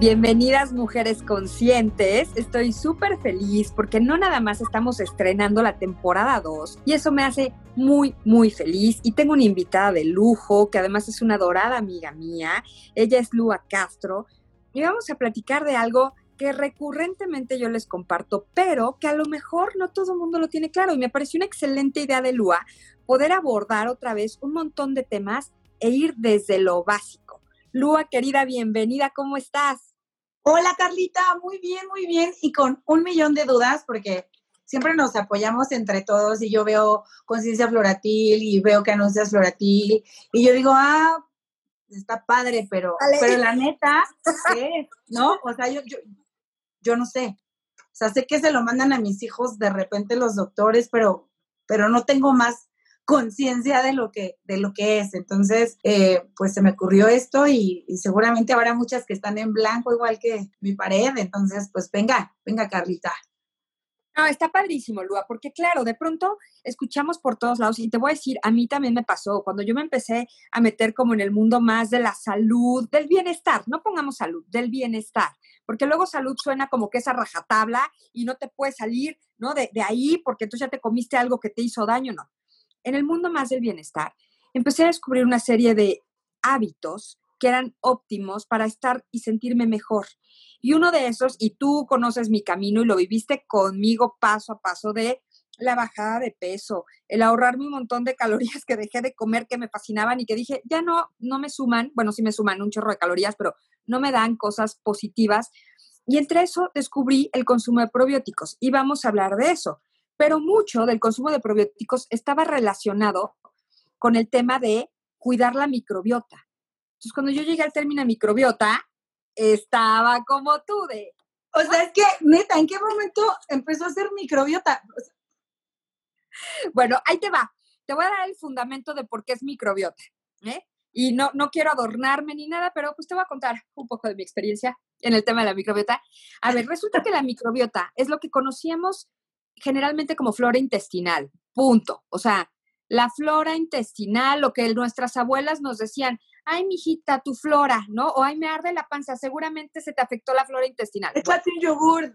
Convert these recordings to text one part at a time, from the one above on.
Bienvenidas mujeres conscientes. Estoy súper feliz porque no nada más estamos estrenando la temporada 2 y eso me hace muy, muy feliz. Y tengo una invitada de lujo que además es una adorada amiga mía. Ella es Lua Castro y vamos a platicar de algo que recurrentemente yo les comparto, pero que a lo mejor no todo el mundo lo tiene claro. Y me pareció una excelente idea de Lua poder abordar otra vez un montón de temas e ir desde lo básico. Lua, querida, bienvenida, ¿cómo estás? Hola Carlita, muy bien, muy bien y con un millón de dudas porque siempre nos apoyamos entre todos y yo veo conciencia floratil y veo que anuncias floratil y yo digo, ah, está padre, pero, pero la neta, ¿qué? ¿No? O sea, yo, yo, yo no sé. O sea, sé que se lo mandan a mis hijos de repente los doctores, pero, pero no tengo más conciencia de lo que de lo que es. Entonces, eh, pues se me ocurrió esto y, seguramente habrá muchas que están en blanco igual que mi pared. Entonces, pues venga, venga Carlita. No, está padrísimo, Lua, porque claro, de pronto escuchamos por todos lados y te voy a decir, a mí también me pasó cuando yo me empecé a meter como en el mundo más de la salud, del bienestar, no pongamos salud, del bienestar, porque luego salud suena como que esa rajatabla y no te puedes salir, ¿no? De, de ahí porque tú ya te comiste algo que te hizo daño, no en el mundo más del bienestar, empecé a descubrir una serie de hábitos que eran óptimos para estar y sentirme mejor. Y uno de esos, y tú conoces mi camino y lo viviste conmigo paso a paso, de la bajada de peso, el ahorrarme un montón de calorías que dejé de comer que me fascinaban y que dije, ya no, no me suman, bueno, sí me suman un chorro de calorías, pero no me dan cosas positivas. Y entre eso descubrí el consumo de probióticos y vamos a hablar de eso pero mucho del consumo de probióticos estaba relacionado con el tema de cuidar la microbiota. Entonces, cuando yo llegué al término microbiota, estaba como tú de... O sea, es que, neta, ¿en qué momento empezó a ser microbiota? Bueno, ahí te va. Te voy a dar el fundamento de por qué es microbiota. ¿eh? Y no, no quiero adornarme ni nada, pero pues te voy a contar un poco de mi experiencia en el tema de la microbiota. A ver, resulta que la microbiota es lo que conocíamos generalmente como flora intestinal, punto. O sea, la flora intestinal, lo que nuestras abuelas nos decían, ay, mijita, tu flora, ¿no? O ay, me arde la panza, seguramente se te afectó la flora intestinal. Échate un yogur.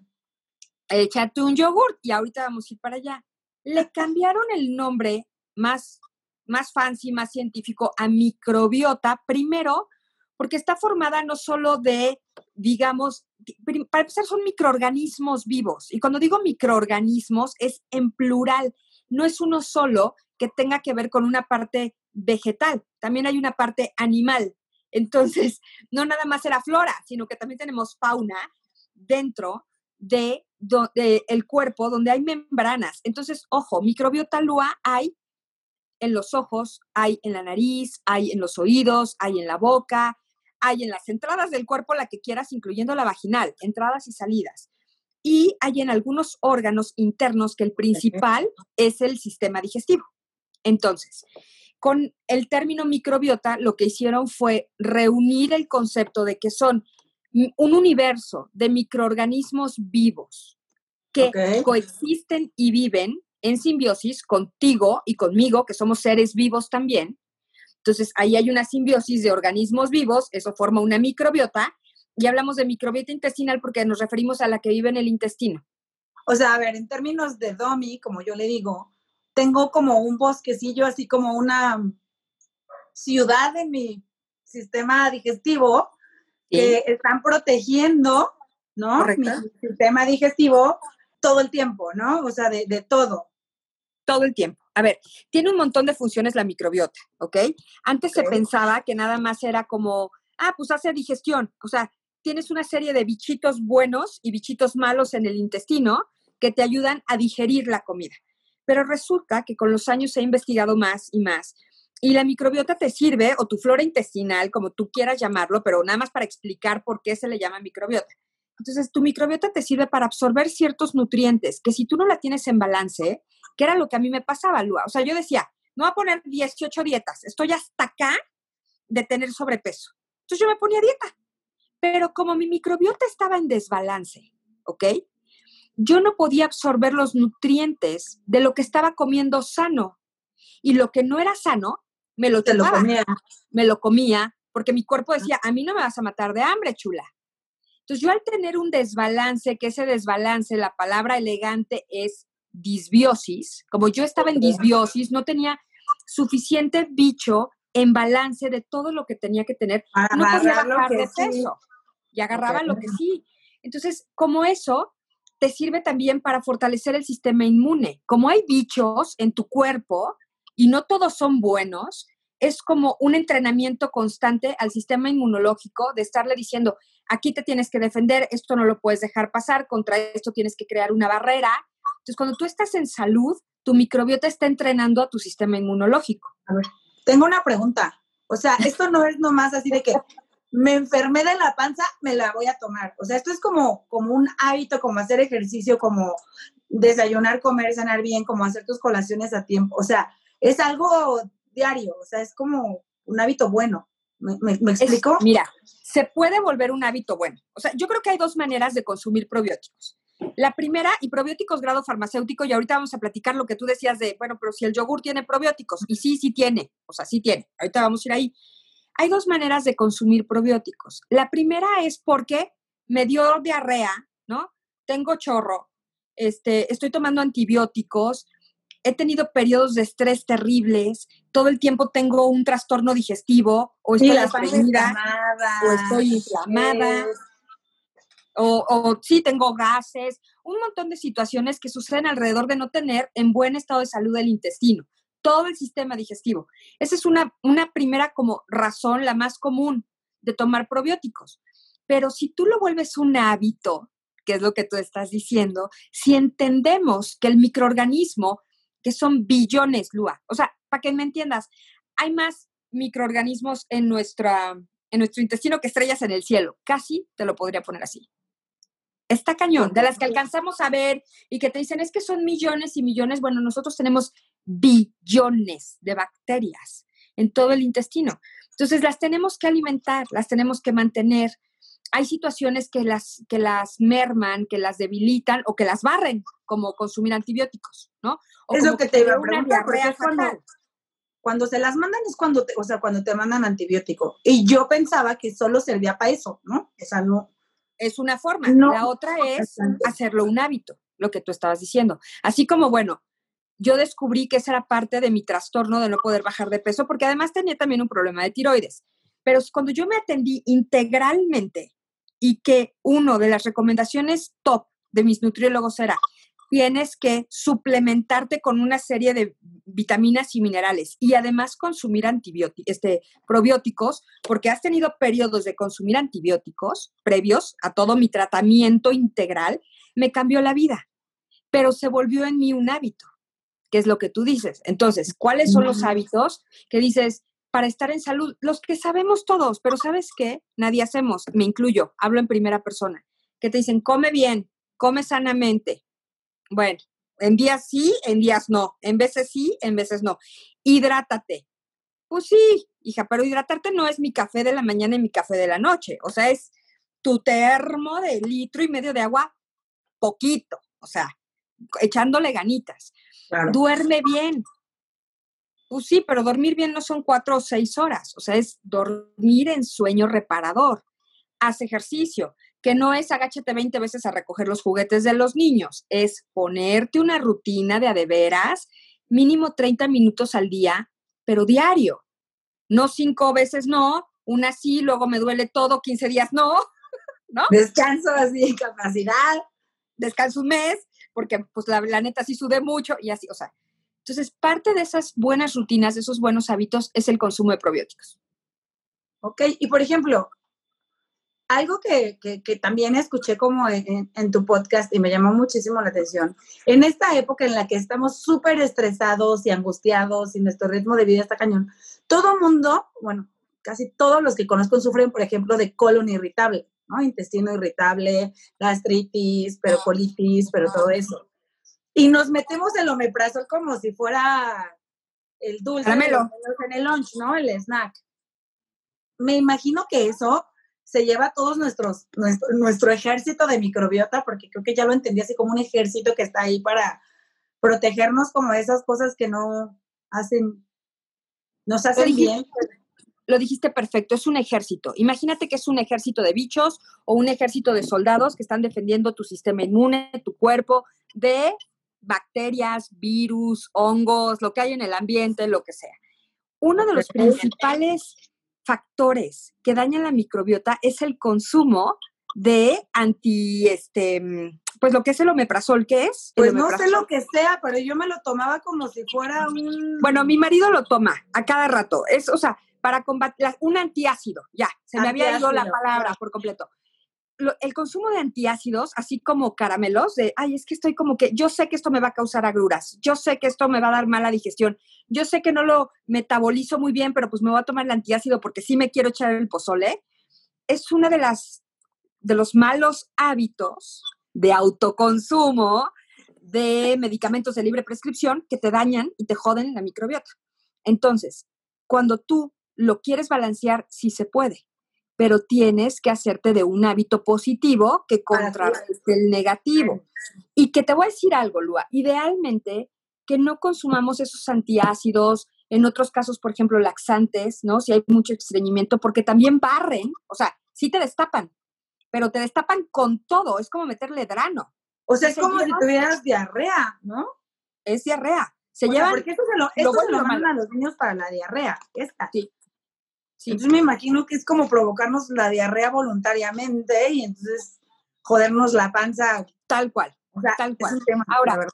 Échate un yogur y ahorita vamos a ir para allá. Le cambiaron el nombre más, más fancy, más científico a microbiota, primero porque está formada no solo de, digamos, para empezar son microorganismos vivos. Y cuando digo microorganismos es en plural, no es uno solo que tenga que ver con una parte vegetal, también hay una parte animal. Entonces, no nada más era flora, sino que también tenemos fauna dentro de, cuerpo donde hay membranas. Entonces, ojo, microbiota lua hay en los ojos, hay en la nariz, hay en los oídos, hay en la boca, hay en las entradas del cuerpo la que quieras, incluyendo la vaginal, entradas y salidas. Y hay en algunos órganos internos que el principal es el sistema digestivo. Entonces, con el término microbiota, lo que hicieron fue reunir el concepto de que son un universo de microorganismos vivos que coexisten y viven en simbiosis contigo y conmigo, que somos seres vivos también, entonces, ahí hay una simbiosis de organismos vivos, eso forma una microbiota, y hablamos de microbiota intestinal porque nos referimos a la que vive en el intestino. O sea, a ver, en términos de DOMI, como yo le digo, tengo como un bosquecillo, así como una ciudad en mi sistema digestivo que están protegiendo, ¿no? Mi sistema digestivo todo el tiempo, ¿no? O sea, de, de todo. Todo el tiempo. A ver, tiene un montón de funciones la microbiota, ¿ok? Antes se pensaba que nada más era como, ah, pues hace digestión. O sea, tienes una serie de bichitos buenos y bichitos malos en el intestino que te ayudan a digerir la comida. Pero resulta que con los años se ha investigado más y más. Y la microbiota te sirve, o tu flora intestinal, como tú quieras llamarlo, pero nada más para explicar por qué se le llama microbiota. Entonces, tu microbiota te sirve para absorber ciertos nutrientes que si tú no la tienes en balance, que era lo que a mí me pasaba, Lua. O sea, yo decía, no voy a poner 18 dietas, estoy hasta acá de tener sobrepeso. Entonces yo me ponía dieta. Pero como mi microbiota estaba en desbalance, ¿ok? Yo no podía absorber los nutrientes de lo que estaba comiendo sano. Y lo que no era sano, me lo, Te lo comía. Me lo comía, porque mi cuerpo decía, a mí no me vas a matar de hambre, chula. Entonces yo al tener un desbalance, que ese desbalance, la palabra elegante es disbiosis, como yo estaba en disbiosis, no tenía suficiente bicho en balance de todo lo que tenía que tener, no podía bajar de peso y agarraba lo que sí. Entonces, como eso, te sirve también para fortalecer el sistema inmune. Como hay bichos en tu cuerpo y no todos son buenos, es como un entrenamiento constante al sistema inmunológico de estarle diciendo, aquí te tienes que defender, esto no lo puedes dejar pasar, contra esto tienes que crear una barrera. Entonces, cuando tú estás en salud, tu microbiota está entrenando a tu sistema inmunológico. A ver, tengo una pregunta. O sea, esto no es nomás así de que me enfermé de la panza, me la voy a tomar. O sea, esto es como, como un hábito, como hacer ejercicio, como desayunar, comer, cenar bien, como hacer tus colaciones a tiempo. O sea, es algo diario, o sea, es como un hábito bueno. ¿Me, me, explico? mira, se puede volver un hábito bueno. O sea, yo creo que hay dos maneras de consumir probióticos. La primera, y probióticos grado farmacéutico, y ahorita vamos a platicar lo que tú decías de, bueno, pero si el yogur tiene probióticos, y sí, sí tiene, o sea, sí tiene, ahorita vamos a ir ahí. Hay dos maneras de consumir probióticos. La primera es porque me dio diarrea, ¿no? Tengo chorro, este, estoy tomando antibióticos, he tenido periodos de estrés terribles, todo el tiempo tengo un trastorno digestivo, o estoy estreñida, o estoy inflamada, o, o sí tengo gases, un montón de situaciones que suceden alrededor de no tener en buen estado de salud el intestino, todo el sistema digestivo. Esa es una, una primera como razón, la más común de tomar probióticos. Pero si tú lo vuelves un hábito, que es lo que tú estás diciendo, si entendemos que el microorganismo que son billones, Lua. O sea, para que me entiendas, hay más microorganismos en, nuestra, en nuestro intestino que estrellas en el cielo. Casi te lo podría poner así. Está cañón, de las que alcanzamos a ver y que te dicen es que son millones y millones. Bueno, nosotros tenemos billones de bacterias en todo el intestino. Entonces las tenemos que alimentar, las tenemos que mantener. Hay situaciones que las, que las merman, que las debilitan o que las barren, como consumir antibióticos, ¿no? es lo que te iba a preguntar, cuando, cuando se las mandan es cuando te, o sea, cuando te mandan antibiótico. Y yo pensaba que solo servía para eso, ¿no? Esa no. Es una forma. la otra es hacerlo un hábito, lo que tú estabas diciendo. Así como, bueno, yo descubrí que esa era parte de mi trastorno de no poder bajar de peso, porque además tenía también un problema de tiroides. Pero cuando yo me atendí integralmente y que uno de las recomendaciones top de mis nutriólogos era tienes que suplementarte con una serie de vitaminas y minerales y además consumir antibióticos, este, probióticos, porque has tenido periodos de consumir antibióticos previos a todo mi tratamiento integral, me cambió la vida, pero se volvió en mí un hábito, que es lo que tú dices. Entonces, ¿cuáles son los hábitos que dices para estar en salud? Los que sabemos todos, pero ¿sabes qué? Nadie hacemos, me incluyo, hablo en primera persona, que te dicen, come bien, come sanamente, bueno, en días sí, en días no. En veces sí, en veces no. Hidrátate. Pues sí, hija, pero hidratarte no es mi café de la mañana y mi café de la noche. O sea, es tu termo de litro y medio de agua, poquito. O sea, echándole ganitas. Duerme bien. Pues sí, pero dormir bien no son cuatro o seis horas. O sea, es dormir en sueño reparador. Haz ejercicio que no es agáchate 20 veces a recoger los juguetes de los niños, es ponerte una rutina de a de veras, mínimo 30 minutos al día, pero diario. No cinco veces no, una sí, luego me duele todo, 15 días no, ¿no? Descanso así, capacidad. Descanso un mes, porque pues la, la neta sí sudé mucho y así, o sea. Entonces, parte de esas buenas rutinas, de esos buenos hábitos, es el consumo de probióticos. Ok, y por ejemplo, algo que, también escuché como en, tu podcast y me llamó muchísimo la atención, en esta época en la que estamos súper estresados y angustiados y nuestro ritmo de vida está cañón, todo mundo, bueno, casi todos los que conozco sufren, por ejemplo, de colon irritable, ¿no? Intestino irritable, gastritis, pero colitis, pero todo eso. Y nos metemos el omeprazol como si fuera el dulce en el lunch, ¿no? El snack. Me imagino que eso se lleva todos nuestros, nuestro, nuestro ejército de microbiota, porque creo que ya lo entendí así como un ejército que está ahí para protegernos como esas cosas que no hacen, nos hacen bien. Lo dijiste perfecto, es un ejército. Imagínate que es un ejército de bichos o un ejército de soldados que están defendiendo tu sistema inmune, tu cuerpo, de bacterias, virus, hongos, lo que hay en el ambiente, lo que sea. Uno de los principales factores que dañan la microbiota es el consumo de anti, este, pues lo que es el omeprazol, ¿qué es? Pues no sé lo que sea, pero yo me lo tomaba como si fuera un... Bueno, mi marido lo toma a cada rato. Es, o sea, para combatir, un antiácido, ya, se me había ido la palabra por completo el consumo de antiácidos, así como caramelos, de, ay, es que estoy como que, yo sé que esto me va a causar agruras, yo sé que esto me va a dar mala digestión, yo sé que no lo metabolizo muy bien, pero pues me voy a tomar el antiácido porque sí me quiero echar el pozole, es una de las, de los malos hábitos de autoconsumo de medicamentos de libre prescripción que te dañan y te joden la microbiota. Entonces, cuando tú lo quieres balancear, sí se puede pero tienes que hacerte de un hábito positivo que contrarreste el negativo. Y que te voy a decir algo, Lua, idealmente que no consumamos esos antiácidos, en otros casos, por ejemplo, laxantes, ¿no? Si hay mucho estreñimiento, porque también barren, o sea, sí te destapan, pero te destapan con todo, es como meterle drano. O sea, es como si tuvieras diarrea, ¿no? Es diarrea. Se llevan. Porque esto se lo, esto se lo mandan a los niños para la diarrea, esta. Sí. Entonces me imagino que es como provocarnos la diarrea voluntariamente y entonces jodernos la panza. Tal cual. tal cual. Ahora,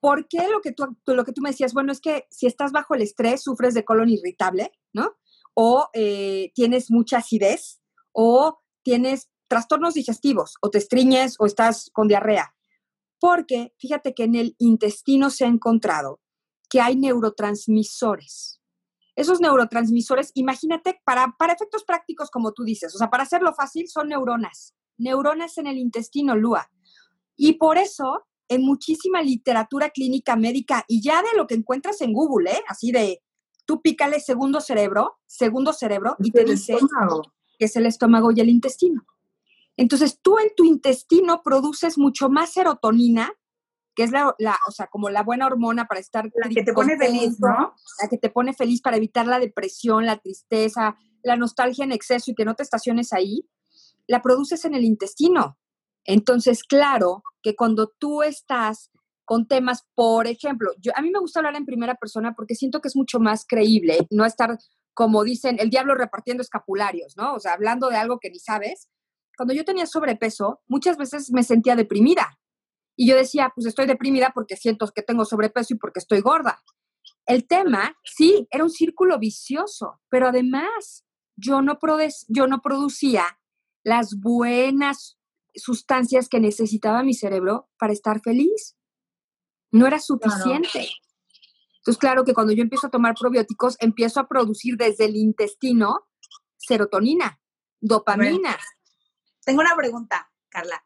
¿por qué lo que, tú, lo que tú me decías? Bueno, es que si estás bajo el estrés, sufres de colon irritable, ¿no? O eh, tienes mucha acidez, o tienes trastornos digestivos, o te estriñes, o estás con diarrea. Porque fíjate que en el intestino se ha encontrado que hay neurotransmisores esos neurotransmisores, imagínate, para, para efectos prácticos, como tú dices, o sea, para hacerlo fácil, son neuronas, neuronas en el intestino, Lua. Y por eso, en muchísima literatura clínica médica, y ya de lo que encuentras en Google, ¿eh? así de, tú pícale segundo cerebro, segundo cerebro, y te dice que es el estómago y el intestino. Entonces, tú en tu intestino produces mucho más serotonina que es la, o sea, como la buena hormona para estar... La que te pone feliz, ¿no? La que te pone feliz para evitar la depresión, la tristeza, la nostalgia en exceso y que no te estaciones ahí, la produces en el intestino. Entonces, claro que cuando tú estás con temas, por ejemplo, yo, a mí me gusta hablar en primera persona porque siento que es mucho más creíble no estar, como dicen, el diablo repartiendo escapularios, ¿no? O sea, hablando de algo que ni sabes. Cuando yo tenía sobrepeso, muchas veces me sentía deprimida y yo decía, pues estoy deprimida porque siento que tengo sobrepeso y porque estoy gorda. El tema, sí, era un círculo vicioso, pero además yo no, yo no producía las buenas sustancias que necesitaba mi cerebro para estar feliz. No era suficiente. Entonces, claro que cuando yo empiezo a tomar probióticos, empiezo a producir desde el intestino serotonina, dopamina. Tengo una pregunta, Carla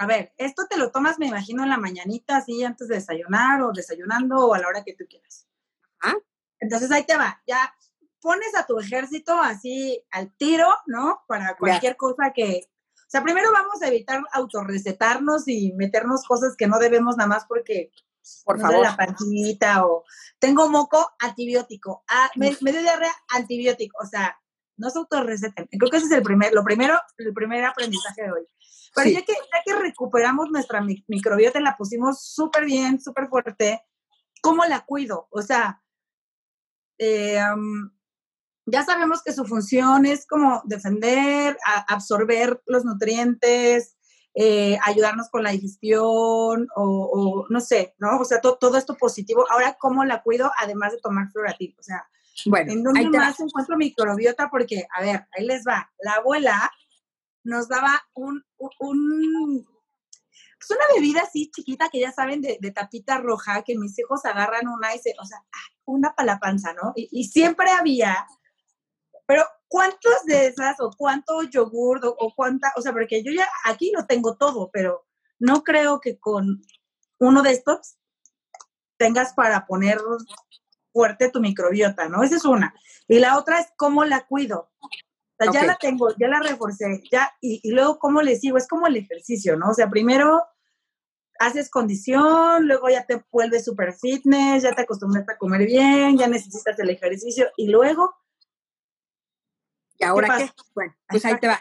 a ver, esto te lo tomas, me imagino, en la mañanita, así antes de desayunar o desayunando o a la hora que tú quieras. ¿Ah? Entonces ahí te va, ya pones a tu ejército así al tiro, ¿no? Para cualquier cosa que... O sea, primero vamos a evitar autorrecetarnos y meternos cosas que no debemos nada más porque por favor. La pancita o tengo moco, antibiótico. Ah, me, me dio diarrea, antibiótico. O sea, no se autorreceten. Creo que ese es el primer, lo primero, el primer aprendizaje de hoy. Pero ya, que, ya que recuperamos nuestra microbiota, la pusimos súper bien, súper fuerte, ¿cómo la cuido? O sea, eh, ya sabemos que su función es como defender, absorber los nutrientes, eh, ayudarnos con la digestión o, no sé, ¿no? O sea, todo esto positivo. Ahora, ¿cómo la cuido además de tomar fluoratil? O sea, bueno, ¿en dónde más encuentro microbiota? Porque, a ver, ahí les va. La abuela nos daba un, un pues una bebida así chiquita que ya saben de, tapita roja, que mis hijos agarran una y se, o sea, una para la panza, ¿no? Y, siempre había, pero ¿cuántos de esas o cuánto yogur o, o cuánta, o sea, porque yo ya aquí lo tengo todo, pero no creo que con uno de estos tengas para poner fuerte tu microbiota, ¿no? Esa es una. Y la otra es cómo la cuido. Sea, ya la tengo, ya la reforcé, ya, y, y, luego cómo le sigo, es como el ejercicio, ¿no? O sea, primero haces condición, luego ya te vuelves super fitness, ya te acostumbras a comer bien, ya necesitas el ejercicio, y luego... ¿Y ahora qué? Bueno, pues ahí te va.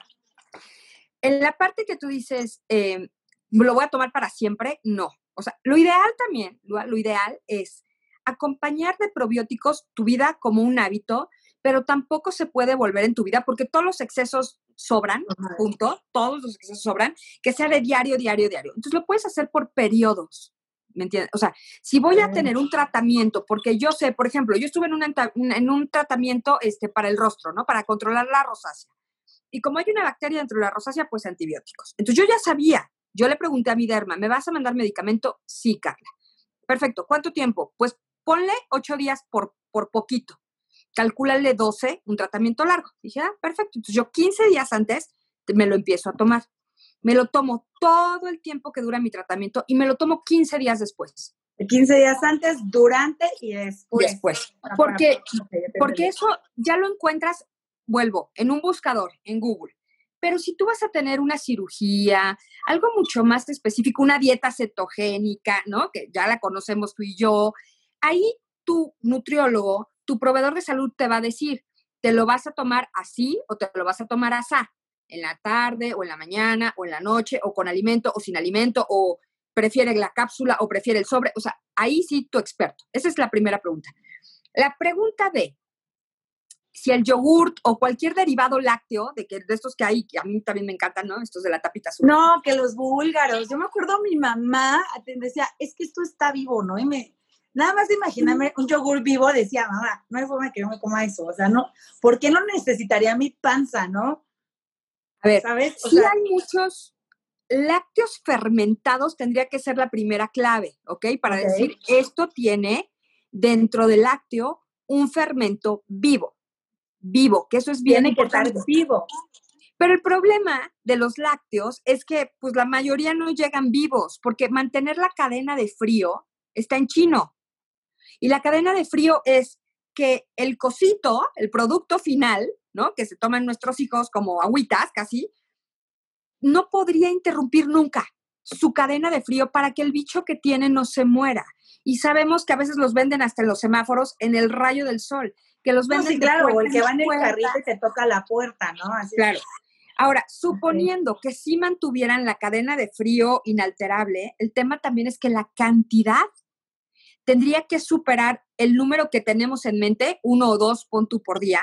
En la parte que tú dices, eh, lo voy a tomar para siempre, no. O sea, lo ideal también, lo, lo ideal es acompañar de probióticos tu vida como un hábito, pero tampoco se puede volver en tu vida porque todos los excesos sobran, punto, todos los excesos sobran, que sea de diario, diario, diario. Entonces lo puedes hacer por periodos. ¿Me entiendes? O sea, si voy a tener un tratamiento, porque yo sé, por ejemplo, yo estuve en, una, en un tratamiento este, para el rostro, ¿no? Para controlar la rosácea. Y como hay una bacteria dentro de la rosácea, pues antibióticos. Entonces yo ya sabía, yo le pregunté a mi derma, ¿me vas a mandar medicamento? Sí, Carla. Perfecto. ¿Cuánto tiempo? Pues ponle ocho días por, por poquito. Calcúlale 12, un tratamiento largo. Dije, ah, perfecto. Entonces yo 15 días antes me lo empiezo a tomar. Me lo tomo todo el tiempo que dura mi tratamiento y me lo tomo 15 días después. 15 días antes, durante y después. Después. Porque, porque eso ya lo encuentras, vuelvo, en un buscador, en Google. Pero si tú vas a tener una cirugía, algo mucho más específico, una dieta cetogénica, ¿no? Que ya la conocemos tú y yo, ahí tu nutriólogo, tu proveedor de salud te va a decir, ¿te lo vas a tomar así o te lo vas a tomar así? En la tarde o en la mañana o en la noche o con alimento o sin alimento o prefiere la cápsula o prefiere el sobre. O sea, ahí sí tu experto. Esa es la primera pregunta. La pregunta de si el yogurt o cualquier derivado lácteo, de, que, de estos que hay, que a mí también me encantan, ¿no? Estos de la tapita azul. No, que los búlgaros. Yo me acuerdo mi mamá decía, es que esto está vivo, ¿no? Me, nada más de imaginarme un yogur vivo, decía, mamá, no hay forma que yo me coma eso. O sea, no, ¿por qué no necesitaría mi panza, no? A ver, ¿sabes? O sí hay muchos lácteos fermentados, tendría que ser la primera clave, ¿ok? Para decir, esto tiene dentro del lácteo un fermento vivo vivo, que eso es bien Tiene importante. Que vivo. Pero el problema de los lácteos es que pues la mayoría no llegan vivos, porque mantener la cadena de frío está en chino. Y la cadena de frío es que el cosito, el producto final, ¿no? Que se toman nuestros hijos como agüitas casi, no podría interrumpir nunca su cadena de frío para que el bicho que tiene no se muera. Y sabemos que a veces los venden hasta en los semáforos en el rayo del sol que los venden. sí, claro, o el que va en el carrito y te toca la puerta, ¿no? Así claro. Ahora, suponiendo que sí mantuvieran la cadena de frío inalterable, el tema también es que la cantidad tendría que superar el número que tenemos en mente, uno o dos puntos por día,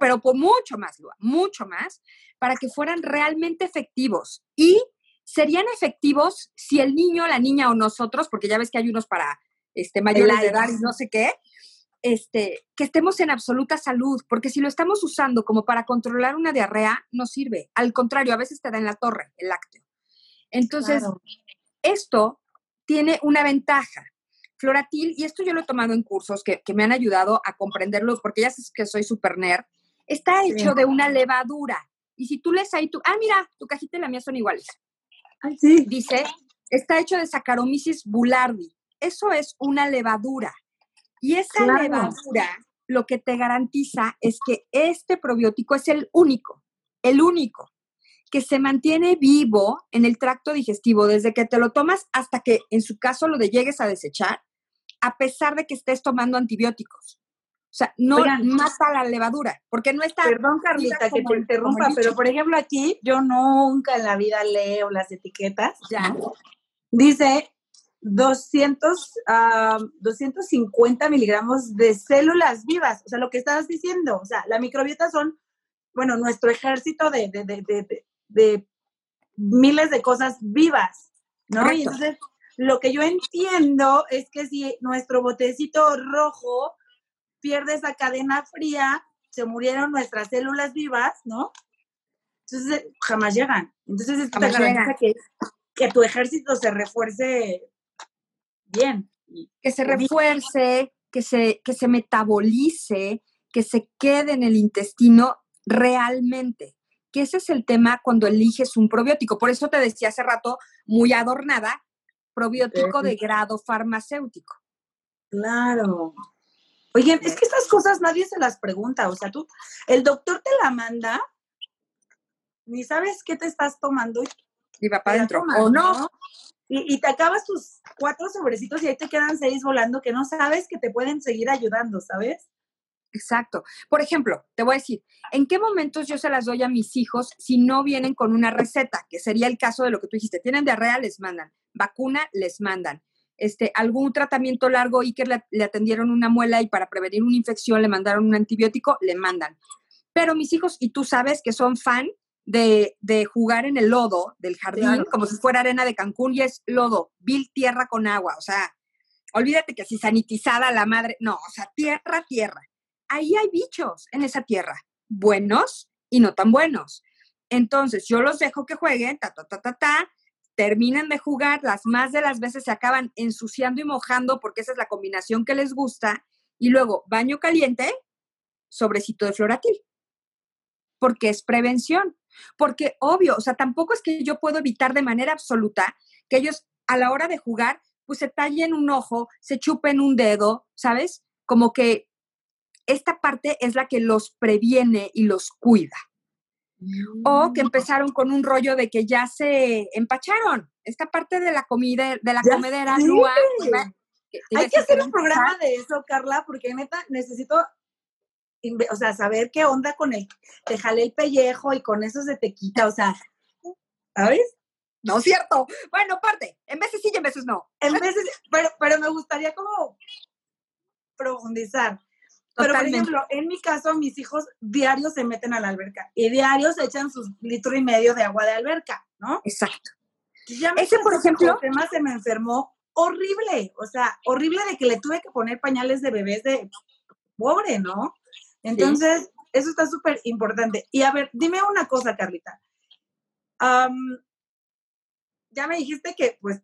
pero por mucho más, mucho más, para que fueran realmente efectivos. Y serían efectivos si el niño, la niña o nosotros, porque ya ves que hay unos para este, mayores de edad y no sé qué, este, que estemos en absoluta salud, porque si lo estamos usando como para controlar una diarrea, no sirve. Al contrario, a veces te da en la torre el lácteo. Entonces, esto tiene una ventaja. Floratil, y esto yo lo he tomado en cursos que, me han ayudado a comprenderlo, porque ya sabes que soy super nerd, está hecho de una levadura. Y si tú lees ahí, tu, ah, mira, tu cajita y la mía son iguales. sí. Dice, está hecho de Saccharomyces boulardii. Eso es una levadura. Y esa levadura lo que te garantiza es que este probiótico es el único, el único, que se mantiene vivo en el tracto digestivo desde que te lo tomas hasta que en su caso lo de llegues a desechar, a pesar de que estés tomando antibióticos. O sea, no mata la levadura, porque no está... Perdón, Carlita, que te interrumpa, pero por ejemplo aquí yo nunca en la vida leo las etiquetas. Ya. Dice 200, 250 miligramos de células vivas. O sea, lo que estabas diciendo, o sea, la microbiota son, bueno, nuestro ejército de, de, de, de miles de cosas vivas, ¿no? Y entonces, lo que yo entiendo es que si nuestro botecito rojo pierde esa cadena fría, se murieron nuestras células vivas, ¿no? Entonces, jamás llegan. Entonces, esto te garantiza que, que tu ejército se refuerce bien. Que se refuerce, que se, que se metabolice, que se quede en el intestino realmente. Que ese es el tema cuando eliges un probiótico. Por eso te decía hace rato, muy adornada, probiótico de grado farmacéutico. Claro. Oye, es que estas cosas nadie se las pregunta. O sea, tú, el doctor te la manda, ni sabes qué te estás tomando. Y va para adentro. O no. Y, te acabas tus cuatro sobrecitos y ahí te quedan seis volando que no sabes que te pueden seguir ayudando, ¿sabes? Exacto. Por ejemplo, te voy a decir, ¿en qué momentos yo se las doy a mis hijos si no vienen con una receta? Que sería el caso de lo que tú dijiste. Tienen diarrea, les mandan. Vacuna, les mandan. Este, algún tratamiento largo y que le, atendieron una muela y para prevenir una infección le mandaron un antibiótico, le mandan. Pero mis hijos, y tú sabes que son fan de, jugar en el lodo del jardín, como si fuera arena de Cancún, y es lodo, vil tierra con agua, o sea, olvídate que si sanitizada la madre, no, o sea, tierra, tierra. Ahí hay bichos en esa tierra, buenos y no tan buenos. Entonces, yo los dejo que jueguen, ta, ta, ta, ta, ta, terminan de jugar, las más de las veces se acaban ensuciando y mojando porque esa es la combinación que les gusta, y luego baño caliente, sobrecito de floratil, porque es prevención. Porque obvio, o sea, tampoco es que yo puedo evitar de manera absoluta que ellos a la hora de jugar, pues se tallen un ojo, se chupen un dedo, ¿sabes? Como que esta parte es la que los previene y los cuida. O que mm. empezaron con un rollo de que ya se empacharon. Esta parte de la comida, de la comedera, Hay que hacer un programa de eso, Carla, porque neta necesito o sea, saber qué onda con el, te jale el pellejo y con eso se te quita, o sea, ¿sabes? No es cierto. Bueno, parte, en veces sí y en veces no. En veces, pero, pero me gustaría como profundizar. Pero, por ejemplo, en mi caso, mis hijos diarios se meten a la alberca y diarios echan sus litro y medio de agua de alberca, ¿no? Exacto. Ya Ese, por ejemplo, el tema se me enfermó horrible, o sea, horrible de que le tuve que poner pañales de bebés de pobre, ¿no? Entonces, eso está súper importante. Y a ver, dime una cosa, Carlita. ya me dijiste que, pues,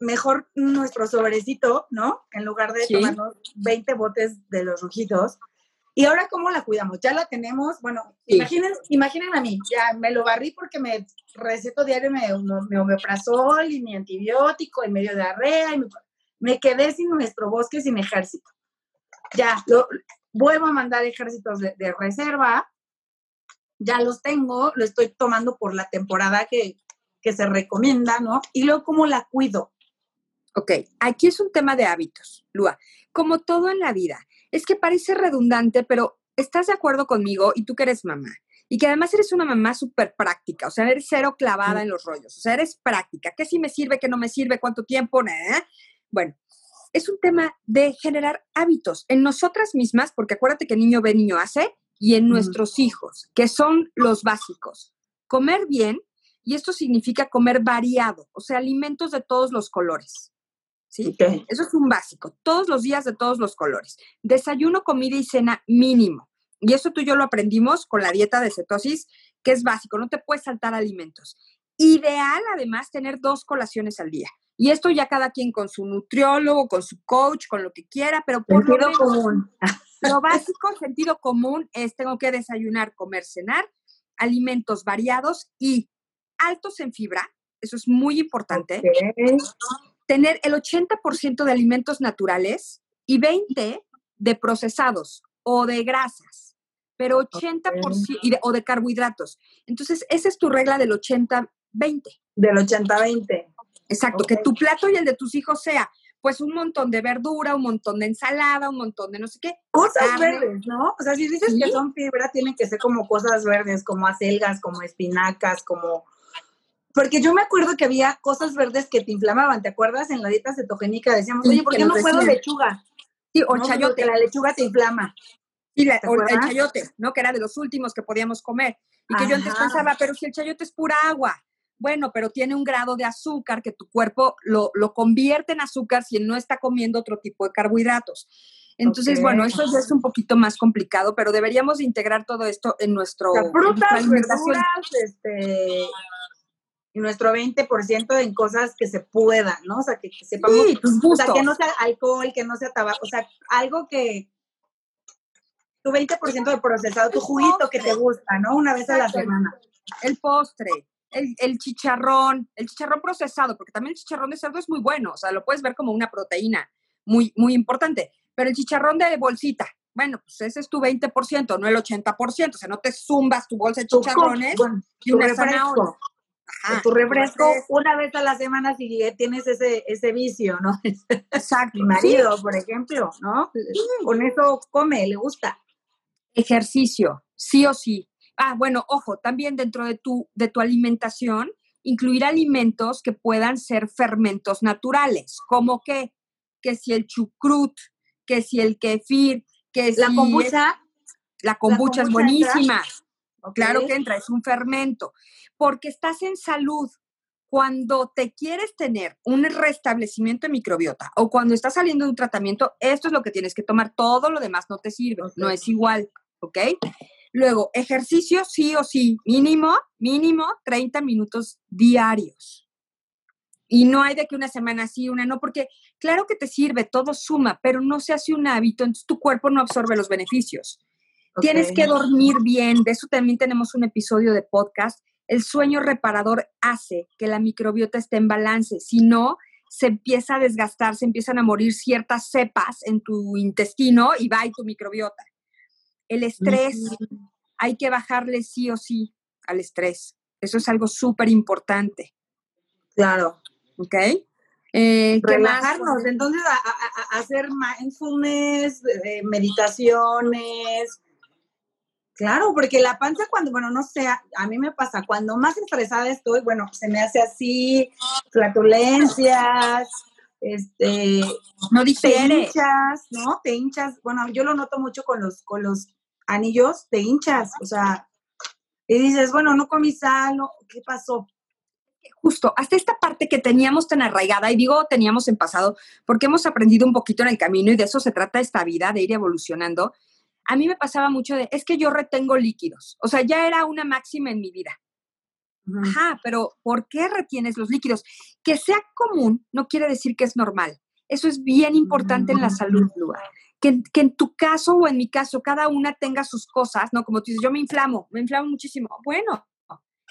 mejor nuestro sobrecito, ¿no? En lugar de tomarnos 20 botes de los rojitos. ¿Y ahora cómo la cuidamos? Ya la tenemos, bueno, imaginen, imaginen a mí, ya me lo barrí porque me receto diario mi, mi omeprazol y mi antibiótico y medio de arrea y me, me, quedé sin nuestro bosque, sin ejército. Ya, lo, vuelvo a mandar ejércitos de, reserva, ya los tengo, lo estoy tomando por la temporada que, que se recomienda, ¿no? Y luego, ¿cómo la cuido? Ok, aquí es un tema de hábitos, Lua. Como todo en la vida, es que parece redundante, pero estás de acuerdo conmigo y tú que eres mamá. Y que además eres una mamá súper práctica, o sea, eres cero clavada en los rollos, o sea, eres práctica. ¿Qué sí me sirve, qué no me sirve, cuánto tiempo? ¿Eh? Bueno, es un tema de generar hábitos en nosotras mismas, porque acuérdate que niño ve, niño hace, y en nuestros hijos, que son los básicos. Comer bien, y esto significa comer variado, o sea, alimentos de todos los colores. ¿Sí? Eso es un básico, todos los días de todos los colores. Desayuno, comida y cena mínimo. Y eso tú y yo lo aprendimos con la dieta de cetosis, que es básico, no te puedes saltar alimentos. Ideal, además, tener dos colaciones al día. Y esto ya cada quien con su nutriólogo, con su coach, con lo que quiera, pero por lo menos, común. Lo básico, sentido común, es tengo que desayunar, comer, cenar, alimentos variados y altos en fibra, eso es muy importante. Tener el 80% de alimentos naturales y 20% de procesados o de grasas, pero 80% o de carbohidratos. Entonces, esa es tu regla del 80-20. Del 80-20. Exacto, que tu plato y el de tus hijos sea pues un montón de verdura, un montón de ensalada, un montón de no sé qué. Cosas verdes, ¿no? O sea, si dices que son fibra, tienen que ser como cosas verdes, como acelgas, como espinacas, como... Porque yo me acuerdo que había cosas verdes que te inflamaban, ¿te acuerdas? En la dieta cetogénica decíamos, oye, ¿por qué no puedo lechuga? Sí, o chayote. la lechuga te inflama. Sí, o el chayote, ¿no? Que era de los últimos que podíamos comer. Y que yo antes pensaba, pero si el chayote es pura agua bueno, pero tiene un grado de azúcar que tu cuerpo lo, convierte en azúcar si no está comiendo otro tipo de carbohidratos. Entonces, bueno, eso ya es un poquito más complicado, pero deberíamos integrar todo esto en nuestro... frutas, verduras, este, y nuestro 20% en cosas que se puedan, ¿no? O sea, que, sepamos, o sea, que no sea alcohol, que no sea tabaco, o sea, algo que, tu 20% de procesado, tu juguito que te gusta, ¿no? Una vez a la semana. El postre, el, el, chicharrón, el chicharrón procesado, porque también el chicharrón de cerdo es muy bueno, o sea, lo puedes ver como una proteína muy, muy importante, pero el chicharrón de bolsita, bueno, pues ese es tu 20%, no el 80%, o sea, no te zumbas tu bolsa de chicharrones y una tu refresco una vez a la semana si tienes ese, ese vicio, ¿no? Exacto. Mi marido, por ejemplo, ¿no? Con eso come, le gusta. Ejercicio, sí o sí. Ah, bueno, ojo, también dentro de tu, de tu alimentación, incluir alimentos que puedan ser fermentos naturales, como que, que si el chucrut, que si el kefir, que la kombucha. la kombucha es buenísima. Claro que entra, es un fermento. Porque estás en salud. Cuando te quieres tener un restablecimiento de microbiota o cuando estás saliendo de un tratamiento, esto es lo que tienes que tomar. Todo lo demás no te sirve, no es igual, ¿ok? Luego, ejercicio sí o sí, mínimo, mínimo 30 minutos diarios. Y no hay de que una semana sí, una no, porque claro que te sirve, todo suma, pero no se hace un hábito, entonces tu cuerpo no absorbe los beneficios. Tienes que dormir bien, de eso también tenemos un episodio de podcast. El sueño reparador hace que la microbiota esté en balance, si no, se empieza a desgastar, se empiezan a morir ciertas cepas en tu intestino y va y tu microbiota. El estrés, hay que bajarle sí o sí al estrés. Eso es algo súper importante. Claro. ¿Ok? Eh, Relajarnos, entonces a, hacer mindfulness, eh, meditaciones. Claro, porque la panza cuando, bueno, no sé, a mí me pasa, cuando más estresada estoy, bueno, se me hace así, flatulencias, este, no Te hinchas, ¿no? Te hinchas, bueno, yo lo noto mucho con los, con los anillos, te hinchas, o sea, y dices, bueno, no comí sal, ¿qué pasó? Justo, hasta esta parte que teníamos tan arraigada, y digo teníamos en pasado, porque hemos aprendido un poquito en el camino y de eso se trata esta vida, de ir evolucionando. A mí me pasaba mucho de, es que yo retengo líquidos, o sea, ya era una máxima en mi vida. Ajá, pero ¿por qué retienes los líquidos? Que sea común no quiere decir que es normal. Eso es bien importante en la salud, Lua que, en tu caso o en mi caso cada una tenga sus cosas, ¿no? Como tú dices, yo me inflamo, me inflamo muchísimo. Bueno,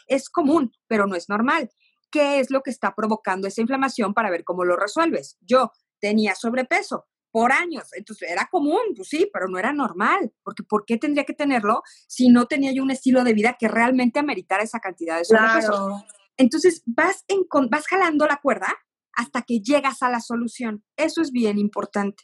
es común, pero no es normal. ¿Qué es lo que está provocando esa inflamación para ver cómo lo resuelves? Yo tenía sobrepeso por años, entonces era común, pues sí, pero no era normal, porque ¿por qué tendría que tenerlo si no tenía yo un estilo de vida que realmente ameritara esa cantidad de sobrepeso? Entonces vas, en, vas jalando la cuerda hasta que llegas a la solución. Eso es bien importante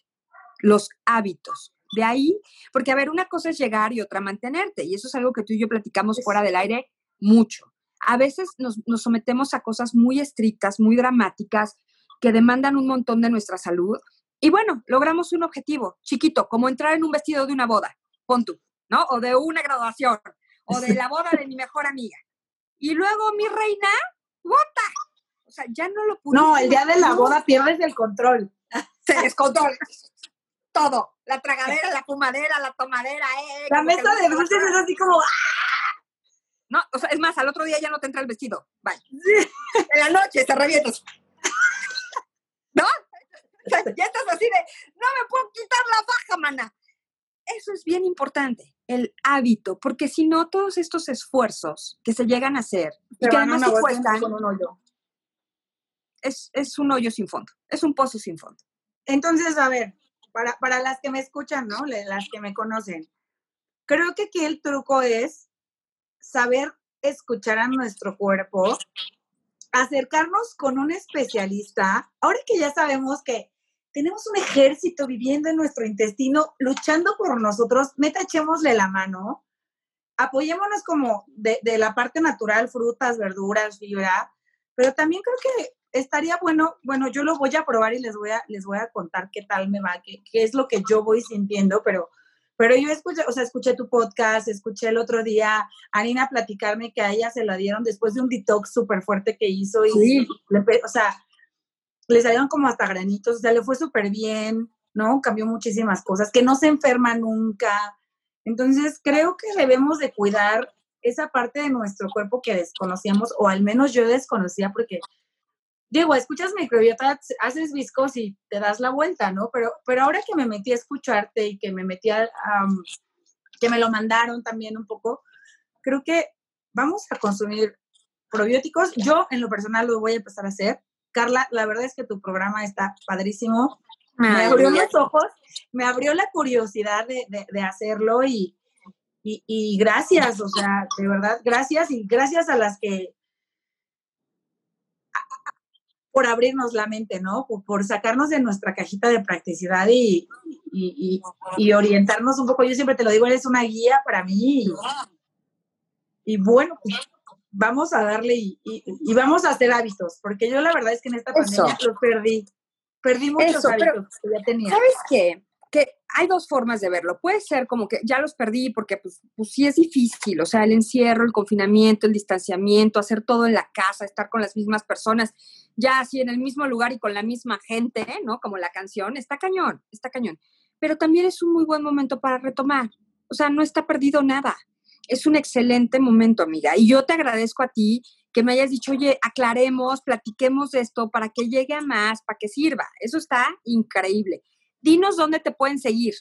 los hábitos. De ahí, porque a ver, una cosa es llegar y otra mantenerte, y eso es algo que tú y yo platicamos fuera del aire mucho. A veces nos, sometemos a cosas muy estrictas, muy dramáticas, que demandan un montón de nuestra salud. Y bueno, logramos un objetivo chiquito, como entrar en un vestido de una boda, pon tú, ¿no? O de una graduación, o de la boda de mi mejor amiga. Y luego, mi reina, ¡bota! O sea, ya no lo pude. No, el día de la boda pierdes el control. Se descontrola todo. La tragadera, la fumadera, la tomadera. Eh, la mesa de dulces es así como... ¡ah! No, o sea, es más, al otro día ya no te entra el vestido. Bye. En la noche te revientas. ¿No? ya estás así de, no me puedo quitar la faja, mana. Eso es bien importante, el hábito, porque si no, todos estos esfuerzos que se llegan a hacer y que además se cuestan, con un hoyo. Es, es un hoyo sin fondo, es un pozo sin fondo. Entonces, a ver, para, para las que me escuchan, ¿no? Las que me conocen. Creo que aquí el truco es saber escuchar a nuestro cuerpo, acercarnos con un especialista. Ahora que ya sabemos que tenemos un ejército viviendo en nuestro intestino, luchando por nosotros, metachémosle la mano, apoyémonos como de, de, la parte natural, frutas, verduras, fibra, pero también creo que estaría bueno, bueno, yo lo voy a probar y les voy a, les voy a contar qué tal me va, qué, qué es lo que yo voy sintiendo, pero, pero yo escuché, o sea, escuché tu podcast, escuché el otro día a Nina platicarme que a ella se la dieron después de un detox súper fuerte que hizo y, o sea, le salieron como hasta granitos, o sea, le fue súper bien, ¿no? Cambió muchísimas cosas, que no se enferma nunca. Entonces, creo que debemos de cuidar esa parte de nuestro cuerpo que desconocíamos, o al menos yo desconocía porque digo, escuchas microbiota, haces viscos y te das la vuelta, ¿no? Pero, pero ahora que me metí a escucharte y que me metí a, que me lo mandaron también un poco. Creo que vamos a consumir probióticos. Yo en lo personal lo voy a empezar a hacer. Carla, la verdad es que tu programa está padrísimo. Me abrió los ojos, me abrió la curiosidad de, de, hacerlo y, y, y, gracias, o sea, de verdad, gracias y gracias a las que por abrirnos la mente, ¿no? Por, sacarnos de nuestra cajita de practicidad y, y, orientarnos un poco. Yo siempre te lo digo, eres una guía para mí. Y, bueno, pues, vamos a darle y, vamos a hacer hábitos, porque yo la verdad es que en esta pandemia los perdí. Perdí muchos hábitos que ya tenía. ¿Sabes qué? Que hay dos formas de verlo. Puede ser como que ya los perdí porque pues, pues sí es difícil, o sea, el encierro, el confinamiento, el distanciamiento, hacer todo en la casa, estar con las mismas personas ya así en el mismo lugar y con la misma gente, ¿no? Como la canción, está cañón, está cañón. Pero también es un muy buen momento para retomar. O sea, no está perdido nada. Es un excelente momento, amiga. Y yo te agradezco a ti que me hayas dicho, oye, aclaremos, platiquemos esto para que llegue a más, para que sirva. Eso está increíble. Dinos dónde te pueden seguir.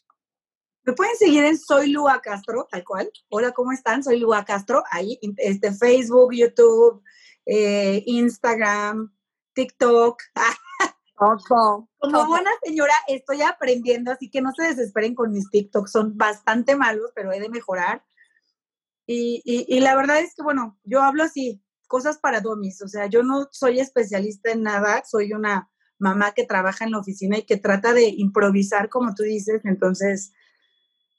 Me pueden seguir en Soy Lua Castro, tal cual. Hola, ¿cómo están? Soy Lua Castro. Ahí, este, Facebook, YouTube, eh, Instagram, TikTok. Como buena señora, estoy aprendiendo, así que no se desesperen con mis TikToks, son bastante malos, pero he de mejorar. Y, y, la verdad es que, bueno, yo hablo así, cosas para domis, o sea, yo no soy especialista en nada, soy una mamá que trabaja en la oficina y que trata de improvisar, como tú dices, entonces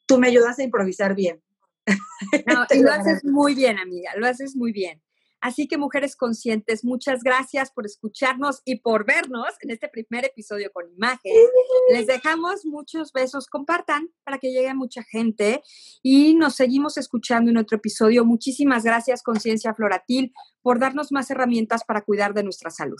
tú me ayudas a improvisar bien. No, y lo haces muy bien, amiga, lo haces muy bien. Así que mujeres conscientes, muchas gracias por escucharnos y por vernos en este primer episodio con imagen. Les dejamos muchos besos, compartan para que llegue mucha gente y nos seguimos escuchando en otro episodio. Muchísimas gracias Conciencia Floratil por darnos más herramientas para cuidar de nuestra salud.